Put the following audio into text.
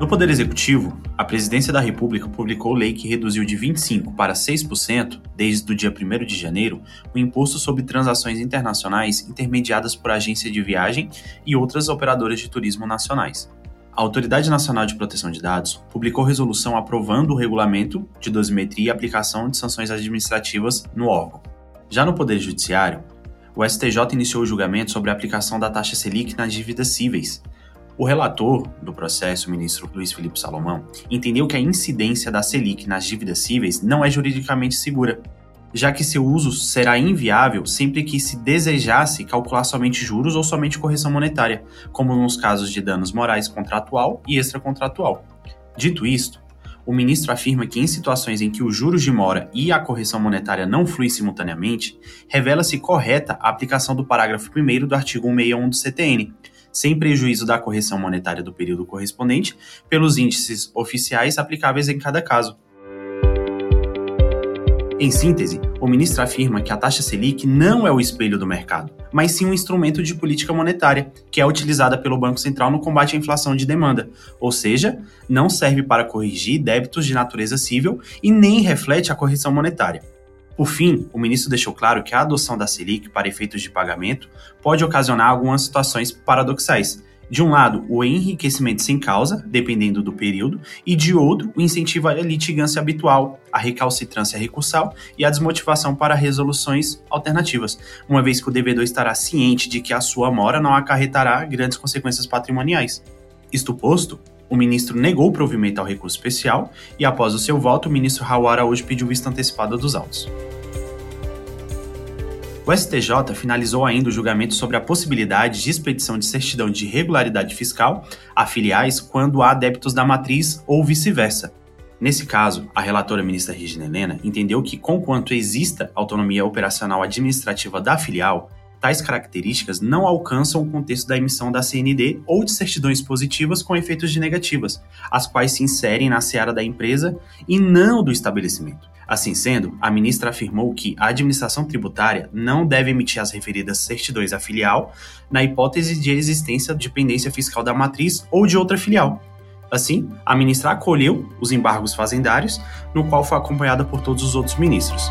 No Poder Executivo, a Presidência da República publicou lei que reduziu de 25% para 6%, desde o dia 1 de janeiro, o imposto sobre transações internacionais intermediadas por agência de viagem e outras operadoras de turismo nacionais. A Autoridade Nacional de Proteção de Dados publicou resolução aprovando o regulamento de dosimetria e aplicação de sanções administrativas no órgão. Já no Poder Judiciário, o STJ iniciou o julgamento sobre a aplicação da taxa Selic nas dívidas cíveis, o relator do processo, o ministro Luiz Felipe Salomão, entendeu que a incidência da Selic nas dívidas cíveis não é juridicamente segura, já que seu uso será inviável sempre que se desejasse calcular somente juros ou somente correção monetária, como nos casos de danos morais contratual e extracontratual. Dito isto, o ministro afirma que em situações em que os juros de mora e a correção monetária não fluem simultaneamente, revela-se correta a aplicação do parágrafo 1 do artigo 161 do CTN, sem prejuízo da correção monetária do período correspondente, pelos índices oficiais aplicáveis em cada caso. Em síntese, o ministro afirma que a taxa Selic não é o espelho do mercado, mas sim um instrumento de política monetária, que é utilizada pelo Banco Central no combate à inflação de demanda, ou seja, não serve para corrigir débitos de natureza civil e nem reflete a correção monetária. Por fim, o ministro deixou claro que a adoção da Selic para efeitos de pagamento pode ocasionar algumas situações paradoxais. De um lado, o enriquecimento sem causa, dependendo do período, e de outro, o incentivo à litigância habitual, a recalcitrância recursal e a desmotivação para resoluções alternativas, uma vez que o devedor estará ciente de que a sua mora não acarretará grandes consequências patrimoniais. Isto posto, o ministro negou o provimento ao recurso especial e, após o seu voto, o ministro Raul Araújo pediu vista antecipada dos autos. O STJ finalizou ainda o julgamento sobre a possibilidade de expedição de certidão de regularidade fiscal a filiais quando há débitos da matriz ou vice-versa. Nesse caso, a relatora ministra Regina Helena entendeu que, conquanto exista autonomia operacional administrativa da filial, tais características não alcançam o contexto da emissão da CND ou de certidões positivas com efeitos de negativas, as quais se inserem na seara da empresa e não do estabelecimento. Assim sendo, a ministra afirmou que a administração tributária não deve emitir as referidas certidões à filial na hipótese de existência de dependência fiscal da matriz ou de outra filial. Assim, a ministra acolheu os embargos fazendários, no qual foi acompanhada por todos os outros ministros.